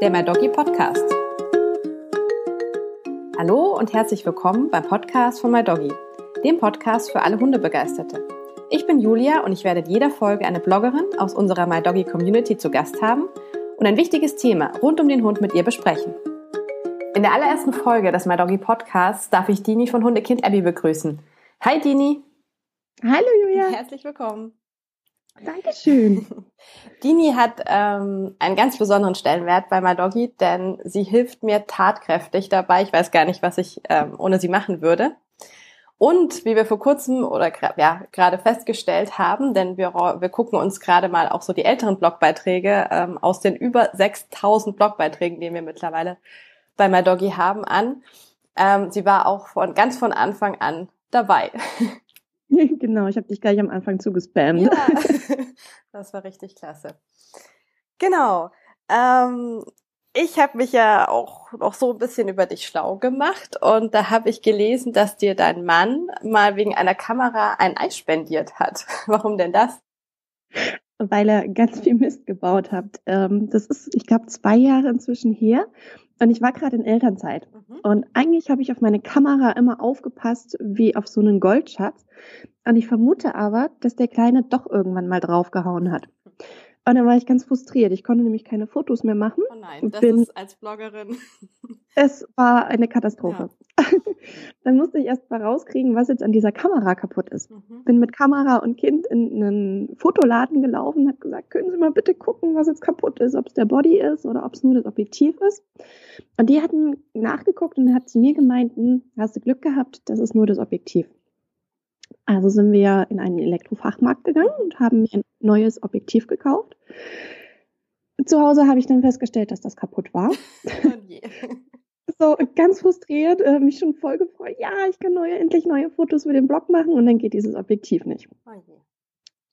der My Doggy Podcast. Hallo und herzlich willkommen beim Podcast von My Doggy, dem Podcast für alle Hundebegeisterte. Ich bin Julia und ich werde in jeder Folge eine Bloggerin aus unserer My Doggy Community zu Gast haben und ein wichtiges Thema rund um den Hund mit ihr besprechen. In der allerersten Folge des My Doggy Podcasts darf ich Dini von Hundekind Abby begrüßen. Hi Dini. Hallo Julia. Herzlich willkommen. Dankeschön. Dini hat ähm, einen ganz besonderen Stellenwert bei My Doggy, denn sie hilft mir tatkräftig dabei. Ich weiß gar nicht, was ich ähm, ohne sie machen würde. Und wie wir vor kurzem oder ja, gerade festgestellt haben, denn wir, wir gucken uns gerade mal auch so die älteren Blogbeiträge ähm, aus den über 6000 Blogbeiträgen, die wir mittlerweile bei My Doggy haben, an. Ähm, sie war auch von ganz von Anfang an dabei. genau, ich habe dich gleich am Anfang zugespammt. Ja, das war richtig klasse. Genau. Ähm, ich habe mich ja auch noch so ein bisschen über dich schlau gemacht und da habe ich gelesen, dass dir dein Mann mal wegen einer Kamera ein Ei spendiert hat. Warum denn das? Weil er ganz viel Mist gebaut hat. Ähm, das ist, ich glaube, zwei Jahre inzwischen her. Und ich war gerade in Elternzeit. Mhm. Und eigentlich habe ich auf meine Kamera immer aufgepasst wie auf so einen Goldschatz. Und ich vermute aber, dass der Kleine doch irgendwann mal draufgehauen hat. Und dann war ich ganz frustriert. Ich konnte nämlich keine Fotos mehr machen. Oh nein, das bin, ist als Bloggerin. Es war eine Katastrophe. Ja. dann musste ich erst mal rauskriegen, was jetzt an dieser Kamera kaputt ist. Mhm. Bin mit Kamera und Kind in einen Fotoladen gelaufen, habe gesagt, können Sie mal bitte gucken, was jetzt kaputt ist, ob es der Body ist oder ob es nur das Objektiv ist. Und die hatten nachgeguckt und hat zu mir gemeint, hm, hast du Glück gehabt, das ist nur das Objektiv. Also sind wir in einen Elektrofachmarkt gegangen und haben mir ein neues Objektiv gekauft. Zu Hause habe ich dann festgestellt, dass das kaputt war. Oh so ganz frustriert, äh, mich schon voll gefreut. Ja, ich kann neue, endlich neue Fotos für den Blog machen und dann geht dieses Objektiv nicht. Oh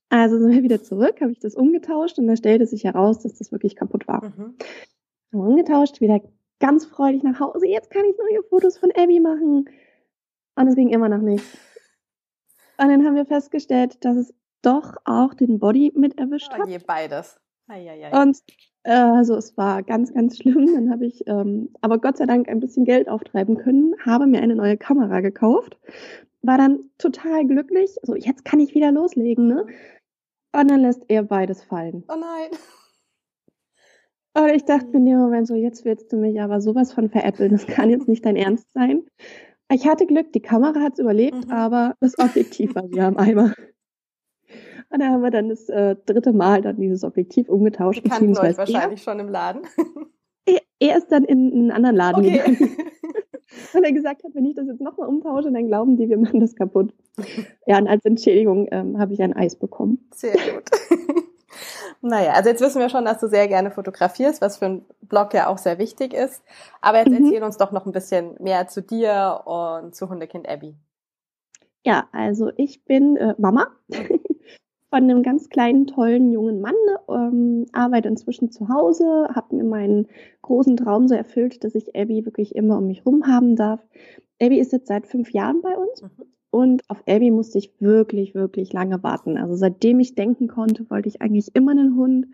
also sind wir wieder zurück, habe ich das umgetauscht und da stellte sich heraus, dass das wirklich kaputt war. Mhm. Umgetauscht, wieder ganz freudig nach Hause. Jetzt kann ich neue Fotos von Abby machen. Und es ging immer noch nicht. Und dann haben wir festgestellt, dass es doch auch den Body mit erwischt oh, hat. Je, beides. Eieiei. Und äh, also es war ganz, ganz schlimm. Dann habe ich ähm, aber Gott sei Dank ein bisschen Geld auftreiben können, habe mir eine neue Kamera gekauft, war dann total glücklich. So, jetzt kann ich wieder loslegen, ne? Und dann lässt er beides fallen. Oh nein. Und ich dachte mir in dem Moment so, jetzt willst du mich aber sowas von veräppeln. Das kann jetzt nicht dein Ernst sein. Ich hatte Glück, die Kamera hat es überlebt, mhm. aber das Objektiv war wieder am Eimer. Und da haben wir dann das äh, dritte Mal dann dieses Objektiv umgetauscht. Die kannten euch wahrscheinlich er, schon im Laden. Er, er, ist dann in einen anderen Laden okay. gegangen. Weil er gesagt hat, wenn ich das jetzt nochmal umtausche, dann glauben die, wir machen das kaputt. Ja, und als Entschädigung ähm, habe ich ein Eis bekommen. Sehr gut. Naja, also jetzt wissen wir schon, dass du sehr gerne fotografierst, was für einen Blog ja auch sehr wichtig ist. Aber jetzt mhm. erzähl uns doch noch ein bisschen mehr zu dir und zu Hundekind Abby. Ja, also ich bin äh, Mama von einem ganz kleinen, tollen jungen Mann, ähm, arbeite inzwischen zu Hause, habe mir meinen großen Traum so erfüllt, dass ich Abby wirklich immer um mich rum haben darf. Abby ist jetzt seit fünf Jahren bei uns. Mhm. Und auf Abby musste ich wirklich, wirklich lange warten. Also seitdem ich denken konnte, wollte ich eigentlich immer einen Hund.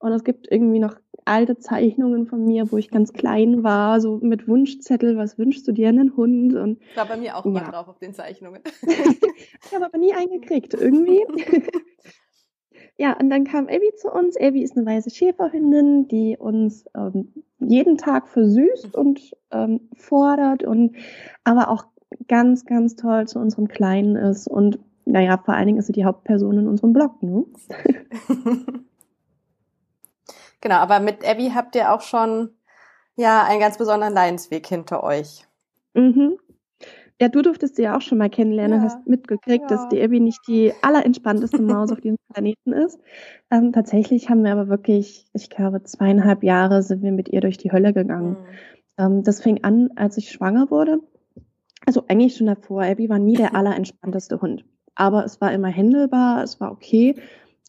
Und es gibt irgendwie noch alte Zeichnungen von mir, wo ich ganz klein war, so mit Wunschzettel, was wünschst du dir einen Hund? Und war bei mir auch ja. immer drauf auf den Zeichnungen. ich habe aber nie eingekriegt, irgendwie. ja, und dann kam Abby zu uns. Abby ist eine weiße Schäferhündin, die uns ähm, jeden Tag versüßt und ähm, fordert und aber auch ganz, ganz toll zu unserem Kleinen ist und naja, vor allen Dingen ist sie die Hauptperson in unserem Blog, ne? genau, aber mit Abby habt ihr auch schon ja einen ganz besonderen Leidensweg hinter euch. Mhm. Ja, du durftest sie ja auch schon mal kennenlernen, ja. hast mitgekriegt, ja. dass die Abby nicht die allerentspannteste Maus auf diesem Planeten ist. Ähm, tatsächlich haben wir aber wirklich, ich glaube, zweieinhalb Jahre sind wir mit ihr durch die Hölle gegangen. Mhm. Ähm, das fing an, als ich schwanger wurde. Also eigentlich schon davor. Abby war nie der allerentspannteste Hund. Aber es war immer händelbar, es war okay.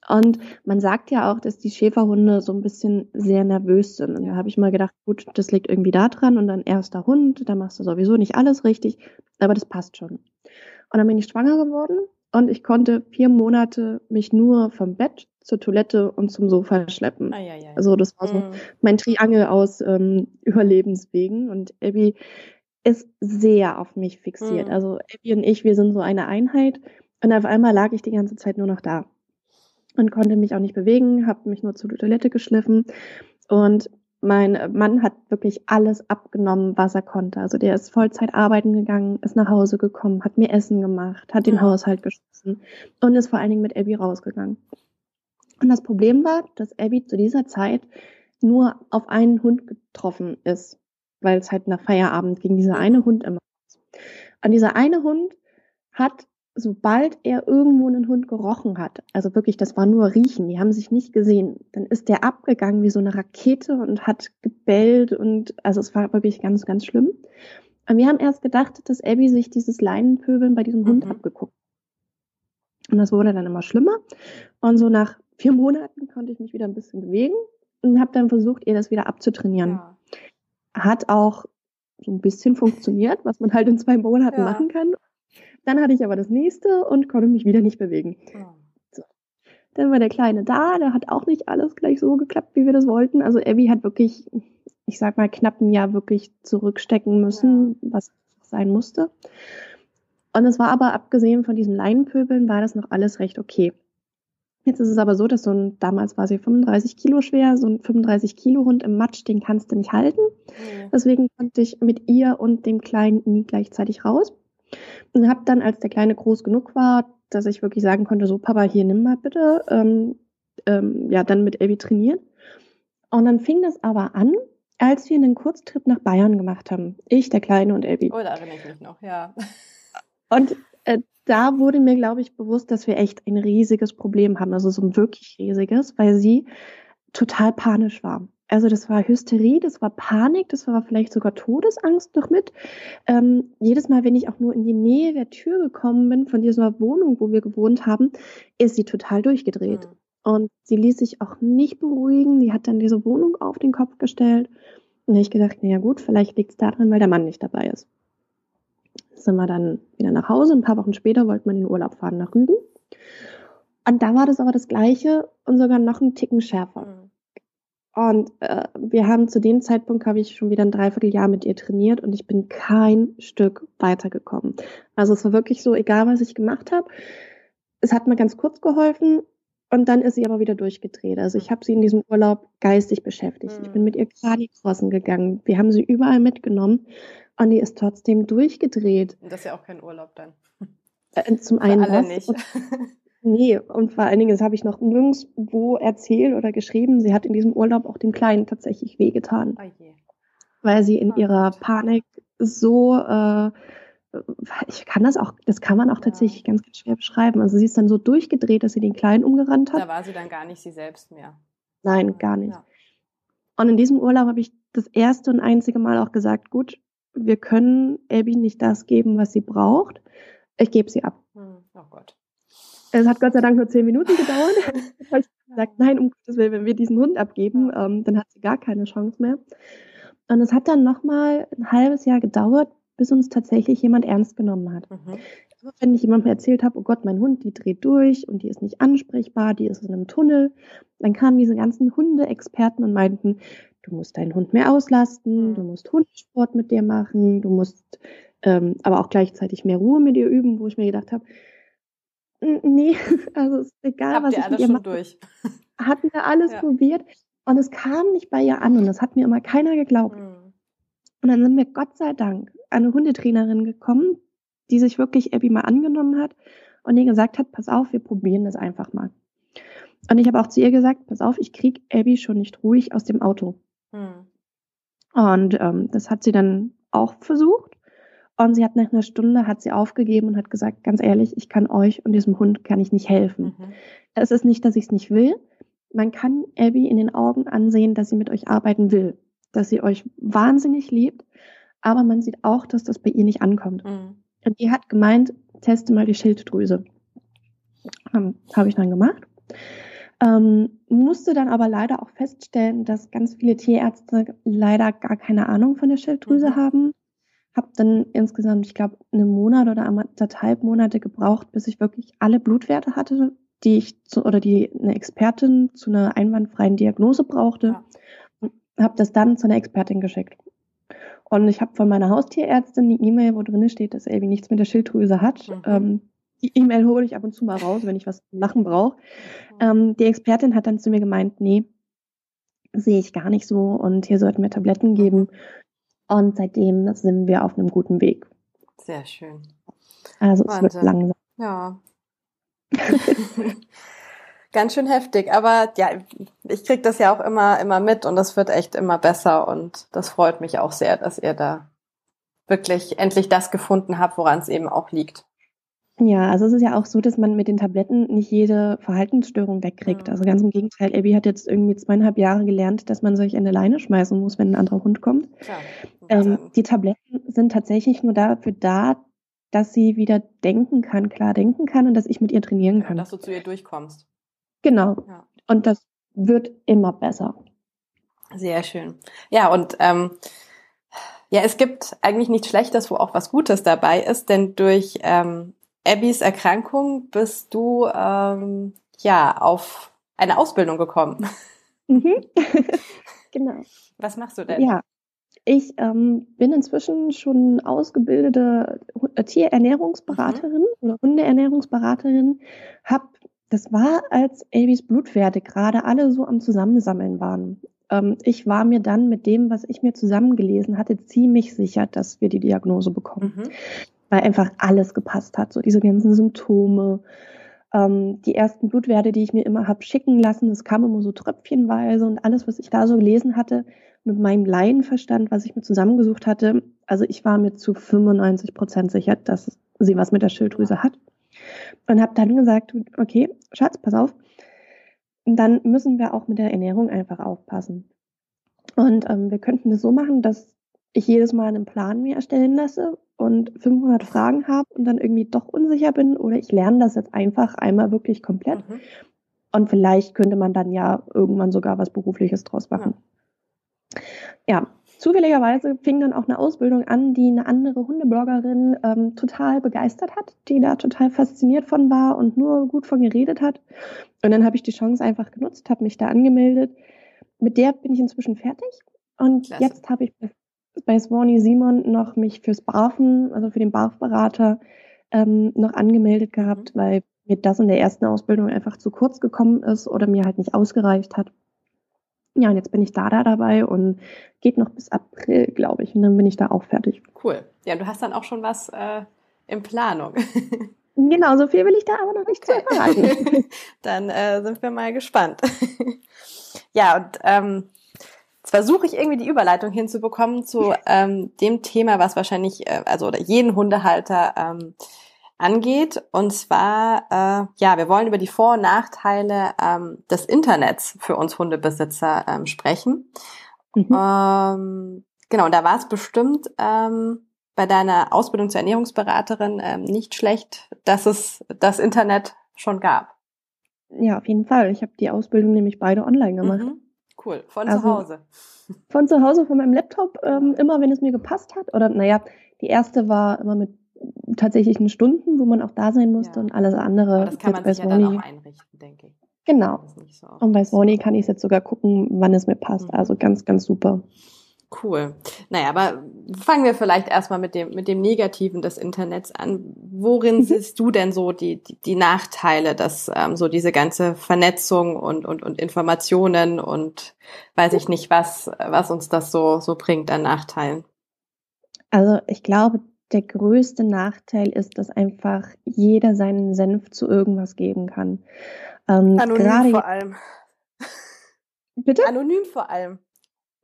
Und man sagt ja auch, dass die Schäferhunde so ein bisschen sehr nervös sind. Und da habe ich mal gedacht, gut, das liegt irgendwie da dran. Und dann erster Hund, da machst du sowieso nicht alles richtig, aber das passt schon. Und dann bin ich schwanger geworden und ich konnte vier Monate mich nur vom Bett zur Toilette und zum Sofa schleppen. Ah, ja, ja. Also das war so mhm. mein Triangel aus ähm, Überlebenswegen. Und Abby ist sehr auf mich fixiert. Mhm. Also Abby und ich, wir sind so eine Einheit. Und auf einmal lag ich die ganze Zeit nur noch da und konnte mich auch nicht bewegen, habe mich nur zur Toilette geschliffen. Und mein Mann hat wirklich alles abgenommen, was er konnte. Also der ist Vollzeit arbeiten gegangen, ist nach Hause gekommen, hat mir Essen gemacht, hat den ja. Haushalt geschlossen und ist vor allen Dingen mit Abby rausgegangen. Und das Problem war, dass Abby zu dieser Zeit nur auf einen Hund getroffen ist, weil es halt nach Feierabend ging dieser eine Hund immer. Und dieser eine Hund hat sobald er irgendwo einen Hund gerochen hat, also wirklich, das war nur Riechen, die haben sich nicht gesehen, dann ist der abgegangen wie so eine Rakete und hat gebellt und also es war wirklich ganz, ganz schlimm. Und wir haben erst gedacht, dass Abby sich dieses Leinenpöbeln bei diesem Hund mhm. abgeguckt. Und das wurde dann immer schlimmer. Und so nach vier Monaten konnte ich mich wieder ein bisschen bewegen und habe dann versucht, ihr das wieder abzutrainieren. Ja. Hat auch so ein bisschen funktioniert, was man halt in zwei Monaten ja. machen kann. Dann hatte ich aber das nächste und konnte mich wieder nicht bewegen. Oh. So. Dann war der Kleine da, der hat auch nicht alles gleich so geklappt, wie wir das wollten. Also Abby hat wirklich, ich sag mal, knapp ein Jahr wirklich zurückstecken müssen, ja. was sein musste. Und es war aber, abgesehen von diesem Leinenpöbeln, war das noch alles recht okay. Jetzt ist es aber so, dass so ein, damals war sie 35 Kilo schwer, so ein 35 Kilo Hund im Matsch, den kannst du nicht halten. Mhm. Deswegen konnte ich mit ihr und dem Kleinen nie gleichzeitig raus. Und habe dann, als der Kleine groß genug war, dass ich wirklich sagen konnte, so Papa, hier nimm mal bitte, ähm, ähm, ja, dann mit Elvi trainieren. Und dann fing das aber an, als wir einen Kurztrip nach Bayern gemacht haben. Ich, der Kleine und Elvi. Oh, da erinnere ich mich noch, ja. Und äh, da wurde mir, glaube ich, bewusst, dass wir echt ein riesiges Problem haben, also so ein wirklich riesiges, weil sie total panisch war. Also das war Hysterie, das war Panik, das war vielleicht sogar Todesangst noch mit. Ähm, jedes Mal, wenn ich auch nur in die Nähe der Tür gekommen bin von dieser Wohnung, wo wir gewohnt haben, ist sie total durchgedreht. Mhm. Und sie ließ sich auch nicht beruhigen. Die hat dann diese Wohnung auf den Kopf gestellt. Und ich gedacht, naja gut, vielleicht liegt es daran, weil der Mann nicht dabei ist. Sind wir dann wieder nach Hause. Ein paar Wochen später wollten wir in den Urlaub fahren nach Rügen. Und da war das aber das Gleiche und sogar noch einen Ticken schärfer. Mhm. Und äh, wir haben zu dem Zeitpunkt, habe ich schon wieder ein Dreivierteljahr mit ihr trainiert und ich bin kein Stück weitergekommen. Also es war wirklich so, egal was ich gemacht habe, es hat mir ganz kurz geholfen und dann ist sie aber wieder durchgedreht. Also ich habe sie in diesem Urlaub geistig beschäftigt. Mhm. Ich bin mit ihr Cardi-Crossen gegangen. Wir haben sie überall mitgenommen und die ist trotzdem durchgedreht. Das ist ja auch kein Urlaub dann. Äh, zum einen Für alle das. nicht. Nee, und vor allen Dingen, das habe ich noch nirgendwo erzählt oder geschrieben, sie hat in diesem Urlaub auch dem Kleinen tatsächlich wehgetan. Oh je. Weil sie in oh ihrer Panik so, äh, ich kann das auch, das kann man auch tatsächlich ja. ganz, ganz schwer beschreiben. Also sie ist dann so durchgedreht, dass sie den Kleinen umgerannt hat. Da war sie dann gar nicht sie selbst mehr. Nein, gar nicht. Ja. Und in diesem Urlaub habe ich das erste und einzige Mal auch gesagt, gut, wir können Abby nicht das geben, was sie braucht. Ich gebe sie ab. Hm. Es hat Gott sei Dank nur zehn Minuten gedauert. ich habe gesagt, nein, um Gottes Willen, wenn wir diesen Hund abgeben, ähm, dann hat sie gar keine Chance mehr. Und es hat dann nochmal ein halbes Jahr gedauert, bis uns tatsächlich jemand ernst genommen hat. Mhm. Also wenn ich jemandem erzählt habe, oh Gott, mein Hund, die dreht durch und die ist nicht ansprechbar, die ist in einem Tunnel, dann kamen diese ganzen Hundeexperten und meinten, du musst deinen Hund mehr auslasten, mhm. du musst Hundesport mit dir machen, du musst ähm, aber auch gleichzeitig mehr Ruhe mit dir üben, wo ich mir gedacht habe, Nee, also ist egal, Habt was ihr ich alles schon durch? Hatten wir alles ja. probiert und es kam nicht bei ihr an und das hat mir immer keiner geglaubt. Mhm. Und dann sind wir Gott sei Dank eine Hundetrainerin gekommen, die sich wirklich Abby mal angenommen hat und ihr gesagt hat, pass auf, wir probieren das einfach mal. Und ich habe auch zu ihr gesagt, pass auf, ich krieg Abby schon nicht ruhig aus dem Auto. Mhm. Und ähm, das hat sie dann auch versucht. Und sie hat nach einer Stunde hat sie aufgegeben und hat gesagt, ganz ehrlich, ich kann euch und diesem Hund kann ich nicht helfen. Mhm. Es ist nicht, dass ich es nicht will. Man kann Abby in den Augen ansehen, dass sie mit euch arbeiten will, dass sie euch wahnsinnig liebt, aber man sieht auch, dass das bei ihr nicht ankommt. Mhm. Und die hat gemeint, teste mal die Schilddrüse. Ähm, Habe ich dann gemacht. Ähm, musste dann aber leider auch feststellen, dass ganz viele Tierärzte leider gar keine Ahnung von der Schilddrüse mhm. haben habe dann insgesamt, ich glaube, einen Monat oder anderthalb Monate gebraucht, bis ich wirklich alle Blutwerte hatte die ich zu, oder die eine Expertin zu einer einwandfreien Diagnose brauchte. Ja. Habe das dann zu einer Expertin geschickt. Und ich habe von meiner Haustierärztin die E-Mail, wo drin steht, dass Elvi nichts mit der Schilddrüse hat. Mhm. Ähm, die E-Mail hole ich ab und zu mal raus, wenn ich was machen brauche. Mhm. Ähm, die Expertin hat dann zu mir gemeint, nee, sehe ich gar nicht so und hier sollten wir Tabletten geben. Und seitdem sind wir auf einem guten Weg. Sehr schön. Also Wahnsinn. es wird langsam. Ja. Ganz schön heftig, aber ja, ich krieg das ja auch immer, immer mit und das wird echt immer besser und das freut mich auch sehr, dass ihr da wirklich endlich das gefunden habt, woran es eben auch liegt. Ja, also es ist ja auch so, dass man mit den Tabletten nicht jede Verhaltensstörung wegkriegt. Mhm. Also ganz im Gegenteil, Abby hat jetzt irgendwie zweieinhalb Jahre gelernt, dass man sich in der Leine schmeißen muss, wenn ein anderer Hund kommt. Ähm, die Tabletten sind tatsächlich nur dafür da, dass sie wieder denken kann, klar denken kann und dass ich mit ihr trainieren kann. Ja, dass du zu ihr durchkommst. Genau. Ja. Und das wird immer besser. Sehr schön. Ja, und ähm, ja, es gibt eigentlich nichts Schlechtes, wo auch was Gutes dabei ist, denn durch ähm, Abbys Erkrankung bist du ähm, ja auf eine Ausbildung gekommen. Mhm. genau. Was machst du denn? Ja, ich ähm, bin inzwischen schon ausgebildete Tierernährungsberaterin mhm. oder Hundeernährungsberaterin, habe das war, als Abys Blutwerte gerade alle so am Zusammensammeln waren. Ähm, ich war mir dann mit dem, was ich mir zusammengelesen hatte, ziemlich sicher, dass wir die Diagnose bekommen. Mhm weil einfach alles gepasst hat. So diese ganzen Symptome, ähm, die ersten Blutwerte, die ich mir immer habe schicken lassen, das kam immer so tröpfchenweise und alles, was ich da so gelesen hatte, mit meinem Laienverstand, was ich mir zusammengesucht hatte, also ich war mir zu 95 Prozent sicher, dass sie was mit der Schilddrüse hat. Und habe dann gesagt, okay, Schatz, pass auf, dann müssen wir auch mit der Ernährung einfach aufpassen. Und ähm, wir könnten das so machen, dass ich jedes Mal einen Plan mir erstellen lasse und 500 Fragen habe und dann irgendwie doch unsicher bin oder ich lerne das jetzt einfach einmal wirklich komplett. Mhm. Und vielleicht könnte man dann ja irgendwann sogar was Berufliches draus machen. Ja. ja. zufälligerweise fing dann auch eine Ausbildung an, die eine andere Hundebloggerin ähm, total begeistert hat, die da total fasziniert von war und nur gut von geredet hat. Und dann habe ich die Chance einfach genutzt, habe mich da angemeldet. Mit der bin ich inzwischen fertig. Und Klasse. jetzt habe ich bei Swanee Simon noch mich fürs BAFen, also für den BAF-Berater, ähm, noch angemeldet gehabt, mhm. weil mir das in der ersten Ausbildung einfach zu kurz gekommen ist oder mir halt nicht ausgereicht hat. Ja, und jetzt bin ich da, da dabei und geht noch bis April, glaube ich. Und dann bin ich da auch fertig. Cool. Ja, du hast dann auch schon was äh, in Planung. genau, so viel will ich da aber noch nicht okay. zu verraten. dann äh, sind wir mal gespannt. ja, und ähm, Jetzt versuche ich irgendwie die Überleitung hinzubekommen zu ähm, dem Thema, was wahrscheinlich, äh, also oder jeden Hundehalter ähm, angeht. Und zwar, äh, ja, wir wollen über die Vor- und Nachteile ähm, des Internets für uns Hundebesitzer ähm, sprechen. Mhm. Ähm, genau, und da war es bestimmt ähm, bei deiner Ausbildung zur Ernährungsberaterin ähm, nicht schlecht, dass es das Internet schon gab. Ja, auf jeden Fall. Ich habe die Ausbildung nämlich beide online gemacht. Mhm. Cool, von also, zu Hause. Von zu Hause, von meinem Laptop, ähm, immer wenn es mir gepasst hat. Oder naja, die erste war immer mit tatsächlichen Stunden, wo man auch da sein musste ja. und alles andere. Aber das kann man sich ja dann auch einrichten, denke ich. Genau. So und bei Sony kann ich jetzt sogar gucken, wann es mir passt. Mhm. Also ganz, ganz super. Cool. Naja, aber fangen wir vielleicht erstmal mit dem, mit dem Negativen des Internets an. Worin mhm. siehst du denn so die, die, die Nachteile, dass ähm, so diese ganze Vernetzung und, und, und Informationen und weiß ich nicht was, was uns das so, so bringt an Nachteilen? Also ich glaube, der größte Nachteil ist, dass einfach jeder seinen Senf zu irgendwas geben kann. Ähm, Anonym vor allem. Bitte? Anonym vor allem.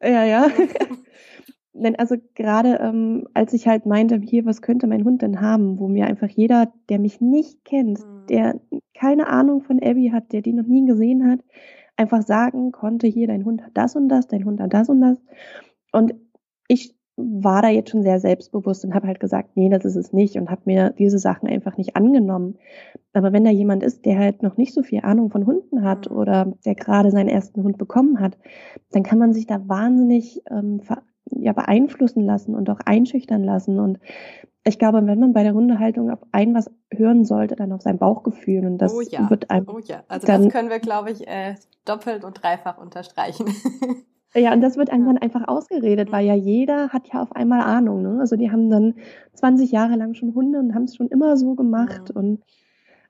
Ja, ja. denn also gerade ähm, als ich halt meinte, hier, was könnte mein Hund denn haben, wo mir einfach jeder, der mich nicht kennt, mhm. der keine Ahnung von Abby hat, der die noch nie gesehen hat, einfach sagen konnte, hier, dein Hund hat das und das, dein Hund hat das und das. Und ich war da jetzt schon sehr selbstbewusst und habe halt gesagt, nee, das ist es nicht und habe mir diese Sachen einfach nicht angenommen. Aber wenn da jemand ist, der halt noch nicht so viel Ahnung von Hunden hat mhm. oder der gerade seinen ersten Hund bekommen hat, dann kann man sich da wahnsinnig ähm, ja beeinflussen lassen und auch einschüchtern lassen. Und ich glaube, wenn man bei der Hundehaltung auf ein was hören sollte, dann auf sein Bauchgefühl. Und das oh ja. wird einem. Oh ja, also dann, das können wir, glaube ich, äh, doppelt und dreifach unterstreichen. Ja, und das wird einem dann einfach ausgeredet, weil ja jeder hat ja auf einmal Ahnung. Ne? Also die haben dann 20 Jahre lang schon Hunde und haben es schon immer so gemacht. Ja. Und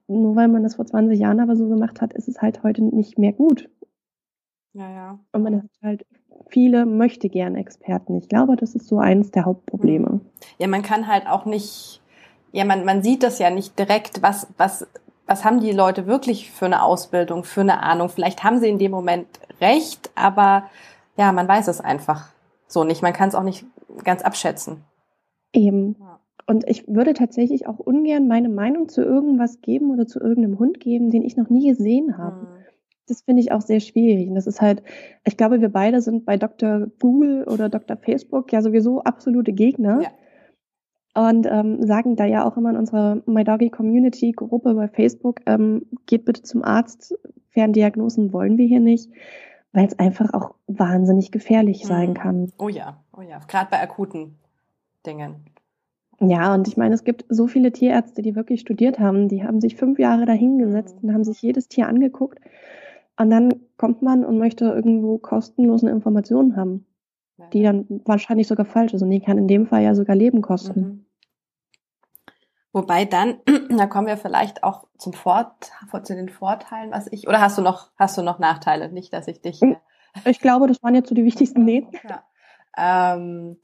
nur weil man das vor 20 Jahren aber so gemacht hat, ist es halt heute nicht mehr gut. Ja, ja. Und man hat halt viele möchte gern Experten. Ich glaube, das ist so eines der Hauptprobleme. Hm. Ja, man kann halt auch nicht, ja, man, man sieht das ja nicht direkt, was, was, was haben die Leute wirklich für eine Ausbildung, für eine Ahnung. Vielleicht haben sie in dem Moment recht, aber ja, man weiß es einfach so nicht. Man kann es auch nicht ganz abschätzen. Eben. Und ich würde tatsächlich auch ungern meine Meinung zu irgendwas geben oder zu irgendeinem Hund geben, den ich noch nie gesehen habe. Hm. Das finde ich auch sehr schwierig. Und das ist halt, ich glaube, wir beide sind bei Dr. Google oder Dr. Facebook ja sowieso absolute Gegner. Ja. Und ähm, sagen da ja auch immer in unserer My Doggy Community Gruppe bei Facebook, ähm, geht bitte zum Arzt, Ferndiagnosen wollen wir hier nicht weil es einfach auch wahnsinnig gefährlich mhm. sein kann. Oh ja, oh ja, gerade bei akuten Dingen. Ja, und ich meine, es gibt so viele Tierärzte, die wirklich studiert haben, die haben sich fünf Jahre dahingesetzt mhm. und haben sich jedes Tier angeguckt. Und dann kommt man und möchte irgendwo kostenlose Informationen haben, ja. die dann wahrscheinlich sogar falsch ist. Und die kann in dem Fall ja sogar Leben kosten. Mhm. Wobei dann, da kommen wir vielleicht auch zum Fort, zu den Vorteilen, was ich, oder hast du noch, hast du noch Nachteile? Nicht, dass ich dich. Hm, ich glaube, das waren jetzt so die wichtigsten Nee. Ja. Ähm,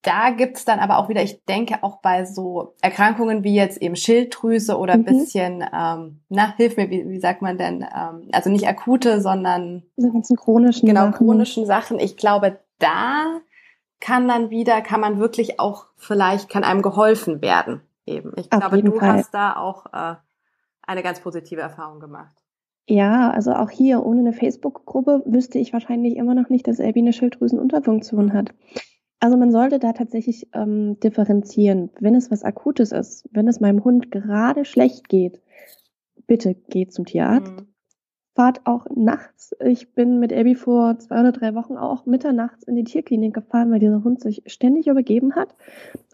da gibt's dann aber auch wieder, ich denke auch bei so Erkrankungen wie jetzt eben Schilddrüse oder ein mhm. bisschen, ähm, na, hilf mir, wie, wie sagt man denn, ähm, also nicht akute, sondern diese ganzen chronischen genau, Sachen. chronischen Sachen. Ich glaube, da kann dann wieder, kann man wirklich auch, vielleicht kann einem geholfen werden eben. Ich Auf glaube, du Fall. hast da auch äh, eine ganz positive Erfahrung gemacht. Ja, also auch hier ohne eine Facebook-Gruppe wüsste ich wahrscheinlich immer noch nicht, dass Elbi eine Schilddrüsenunterfunktion hat. Also man sollte da tatsächlich ähm, differenzieren. Wenn es was Akutes ist, wenn es meinem Hund gerade schlecht geht, bitte geht zum Tierarzt. Mhm. Fahrt auch nachts. Ich bin mit Abby vor zwei oder drei Wochen auch mitternachts in die Tierklinik gefahren, weil dieser Hund sich ständig übergeben hat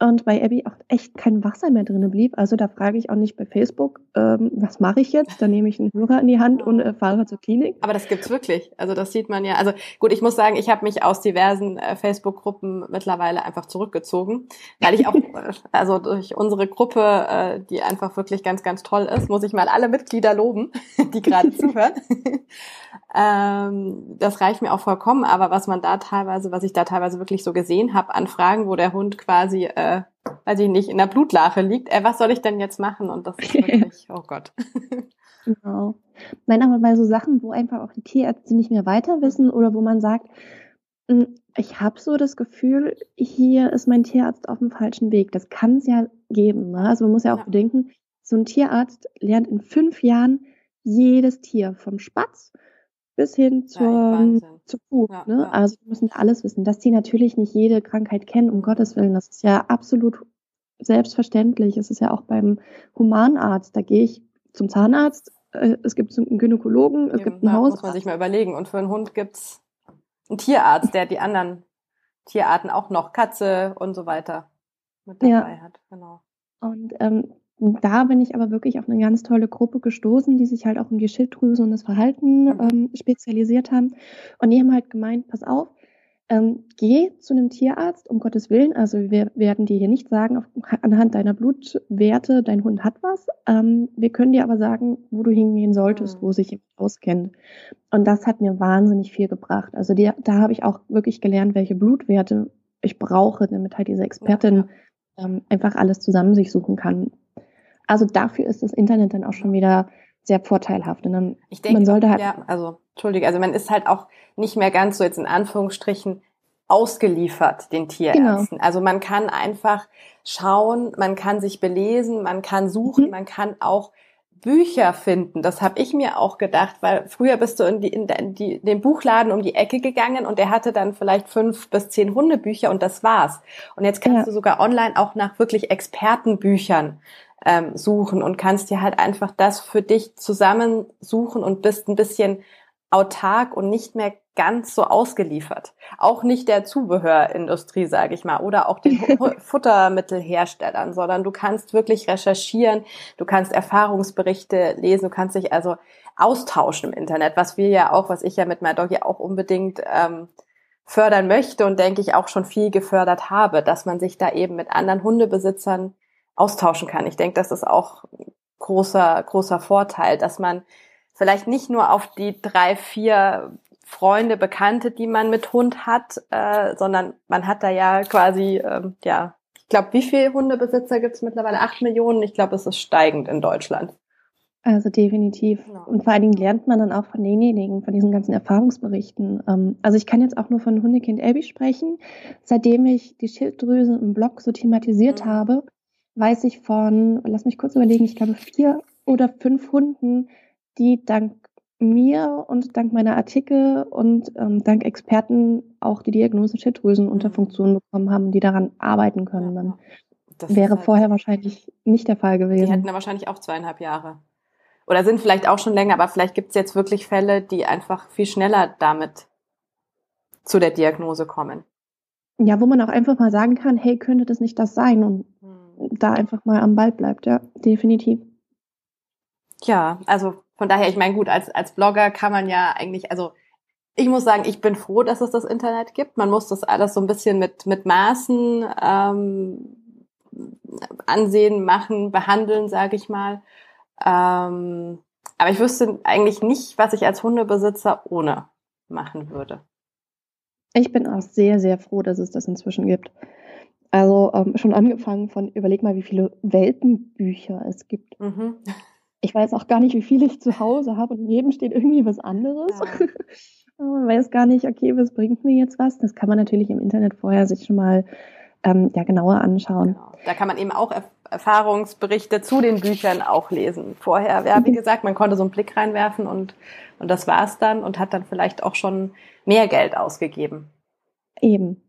und bei Abby auch echt kein Wasser mehr drin blieb. Also da frage ich auch nicht bei Facebook, ähm, was mache ich jetzt? Da nehme ich einen Hörer in die Hand und äh, fahre zur Klinik. Aber das gibt's wirklich. Also das sieht man ja. Also gut, ich muss sagen, ich habe mich aus diversen äh, Facebook-Gruppen mittlerweile einfach zurückgezogen, weil ich auch, äh, also durch unsere Gruppe, äh, die einfach wirklich ganz, ganz toll ist, muss ich mal alle Mitglieder loben, die gerade zuhören. ähm, das reicht mir auch vollkommen, aber was man da teilweise, was ich da teilweise wirklich so gesehen habe, an Fragen, wo der Hund quasi, äh, weiß ich nicht, in der Blutlache liegt, äh, was soll ich denn jetzt machen? Und das ist wirklich, oh Gott. genau. Nein, aber bei so Sachen, wo einfach auch die Tierärzte nicht mehr weiter wissen oder wo man sagt, hm, ich habe so das Gefühl, hier ist mein Tierarzt auf dem falschen Weg. Das kann es ja geben. Ne? Also man muss ja auch ja. bedenken, so ein Tierarzt lernt in fünf Jahren jedes Tier, vom Spatz bis hin zur, ja, zur Kuh. Ja, ne? Ja. Also wir müssen alles wissen. Dass die natürlich nicht jede Krankheit kennen, um Gottes Willen, das ist ja absolut selbstverständlich. Es ist ja auch beim Humanarzt, da gehe ich zum Zahnarzt, äh, es gibt einen Gynäkologen, es Eben, gibt einen Haus. muss man sich mal überlegen. Und für einen Hund gibt's einen Tierarzt, der die anderen Tierarten auch noch, Katze und so weiter mit dabei hat. Genau. Und ähm, da bin ich aber wirklich auf eine ganz tolle Gruppe gestoßen, die sich halt auch um die Schilddrüse und das Verhalten mhm. ähm, spezialisiert haben. Und die haben halt gemeint, pass auf, ähm, geh zu einem Tierarzt, um Gottes Willen. Also wir werden dir hier nicht sagen, auf, anhand deiner Blutwerte, dein Hund hat was. Ähm, wir können dir aber sagen, wo du hingehen solltest, mhm. wo sich jemand auskennt. Und das hat mir wahnsinnig viel gebracht. Also die, da habe ich auch wirklich gelernt, welche Blutwerte ich brauche, damit halt diese Expertin ähm, einfach alles zusammen sich suchen kann. Also dafür ist das Internet dann auch schon wieder sehr vorteilhaft. Und dann, ich denke, man sollte halt ja, also entschuldige, also man ist halt auch nicht mehr ganz so jetzt in Anführungsstrichen ausgeliefert den Tierärzten. Genau. Also man kann einfach schauen, man kann sich belesen, man kann suchen, mhm. man kann auch Bücher finden. Das habe ich mir auch gedacht, weil früher bist du in, die, in, die, den Buchladen um die Ecke gegangen und der hatte dann vielleicht fünf bis zehn Hundebücher und das war's. Und jetzt kannst ja. du sogar online auch nach wirklich Expertenbüchern ähm, suchen und kannst dir halt einfach das für dich zusammensuchen und bist ein bisschen autark und nicht mehr ganz so ausgeliefert. Auch nicht der Zubehörindustrie, sage ich mal, oder auch den Futtermittelherstellern, sondern du kannst wirklich recherchieren, du kannst Erfahrungsberichte lesen, du kannst dich also austauschen im Internet, was wir ja auch, was ich ja mit MyDoggy auch unbedingt ähm, fördern möchte und denke ich auch schon viel gefördert habe, dass man sich da eben mit anderen Hundebesitzern austauschen kann. Ich denke, das ist auch großer, großer Vorteil, dass man vielleicht nicht nur auf die drei, vier Freunde, Bekannte, die man mit Hund hat, äh, sondern man hat da ja quasi, ähm, ja, ich glaube, wie viele Hundebesitzer gibt es mittlerweile? Acht Millionen. Ich glaube, es ist steigend in Deutschland. Also definitiv. Und vor allen Dingen lernt man dann auch von denjenigen, von diesen ganzen Erfahrungsberichten. Ähm, also ich kann jetzt auch nur von Hundekind Abby sprechen. Seitdem ich die Schilddrüse im Blog so thematisiert mhm. habe, weiß ich von, lass mich kurz überlegen, ich glaube vier oder fünf Hunden, die dank mir und dank meiner Artikel und ähm, dank Experten auch die Diagnose Schilddrüsenunterfunktion mhm. bekommen haben, die daran arbeiten können. Dann das wäre halt vorher wahrscheinlich nicht der Fall gewesen. Die hätten da wahrscheinlich auch zweieinhalb Jahre. Oder sind vielleicht auch schon länger, aber vielleicht gibt es jetzt wirklich Fälle, die einfach viel schneller damit zu der Diagnose kommen. Ja, wo man auch einfach mal sagen kann, hey, könnte das nicht das sein? Und. Da einfach mal am Ball bleibt, ja, definitiv. Ja, also von daher, ich meine, gut, als, als Blogger kann man ja eigentlich, also ich muss sagen, ich bin froh, dass es das Internet gibt. Man muss das alles so ein bisschen mit, mit Maßen ähm, ansehen, machen, behandeln, sage ich mal. Ähm, aber ich wüsste eigentlich nicht, was ich als Hundebesitzer ohne machen würde. Ich bin auch sehr, sehr froh, dass es das inzwischen gibt. Also ähm, schon angefangen von, überleg mal, wie viele Welpenbücher es gibt. Mhm. Ich weiß auch gar nicht, wie viele ich zu Hause habe und in jedem steht irgendwie was anderes. Ja. Man weiß gar nicht, okay, was bringt mir jetzt was? Das kann man natürlich im Internet vorher sich schon mal ähm, ja, genauer anschauen. Genau. Da kann man eben auch Erfahrungsberichte zu den Büchern auch lesen. Vorher, ja, wie mhm. gesagt, man konnte so einen Blick reinwerfen und, und das war's dann und hat dann vielleicht auch schon mehr Geld ausgegeben. Eben.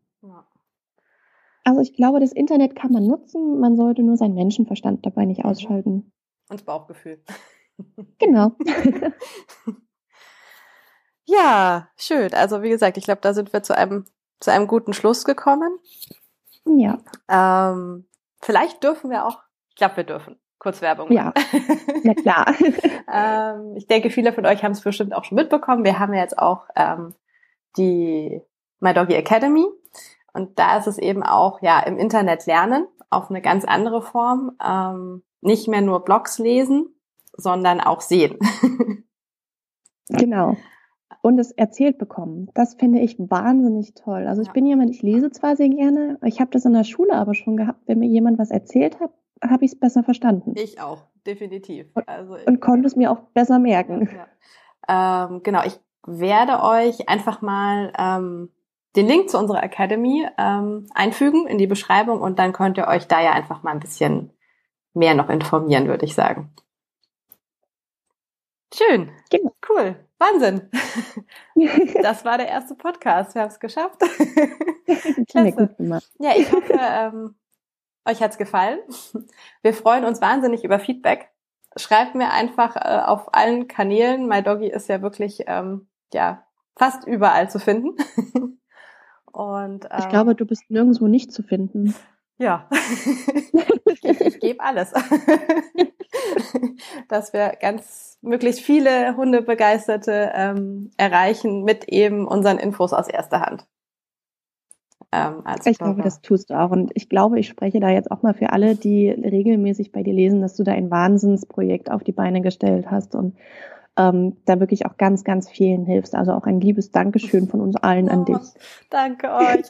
Ja. Also ich glaube, das Internet kann man nutzen, man sollte nur seinen Menschenverstand dabei nicht mhm. ausschalten. Und das Bauchgefühl. Genau. ja, schön. Also wie gesagt, ich glaube, da sind wir zu einem, zu einem guten Schluss gekommen. Ja. Ähm, vielleicht dürfen wir auch, ich glaube, wir dürfen. Kurzwerbung. Ja, na klar. ähm, ich denke, viele von euch haben es bestimmt auch schon mitbekommen. Wir haben ja jetzt auch ähm, die My Doggy Academy. Und da ist es eben auch, ja, im Internet lernen auf eine ganz andere Form. Ähm, nicht mehr nur Blogs lesen, sondern auch sehen. genau und es erzählt bekommen. Das finde ich wahnsinnig toll. Also ich ja. bin jemand, ich lese zwar sehr gerne, ich habe das in der Schule aber schon gehabt, wenn mir jemand was erzählt hat, habe ich es besser verstanden. Ich auch, definitiv. Also und konnte es mir auch besser merken. Ja. Ähm, genau, ich werde euch einfach mal ähm, den Link zu unserer Academy ähm, einfügen in die Beschreibung und dann könnt ihr euch da ja einfach mal ein bisschen mehr noch informieren, würde ich sagen. Schön. Genau. Cool. Wahnsinn. Das war der erste Podcast. Wir haben es geschafft. Klasse. Ja, ich hoffe, ähm, euch hat's gefallen. Wir freuen uns wahnsinnig über Feedback. Schreibt mir einfach äh, auf allen Kanälen. MyDoggy ist ja wirklich ähm, ja fast überall zu finden. Und ähm, ich glaube, du bist nirgendwo nicht zu finden. Ja, ich, ich gebe alles, dass wir ganz möglichst viele Hundebegeisterte ähm, erreichen mit eben unseren Infos aus erster Hand. Ähm, ich glaube, das tust du auch. Und ich glaube, ich spreche da jetzt auch mal für alle, die regelmäßig bei dir lesen, dass du da ein Wahnsinnsprojekt auf die Beine gestellt hast und ähm, da wirklich auch ganz, ganz vielen hilfst. Also auch ein liebes Dankeschön von uns allen oh, an dich. Danke euch.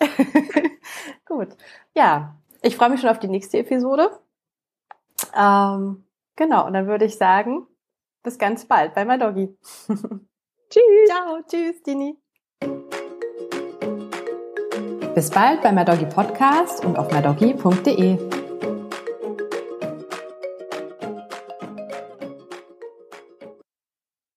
Gut. Ja, ich freue mich schon auf die nächste Episode. Ähm, genau, und dann würde ich sagen, bis ganz bald bei MyDoggy. tschüss. Ciao, tschüss, Dini. Bis bald bei MyDoggy Podcast und auf mydoggy.de.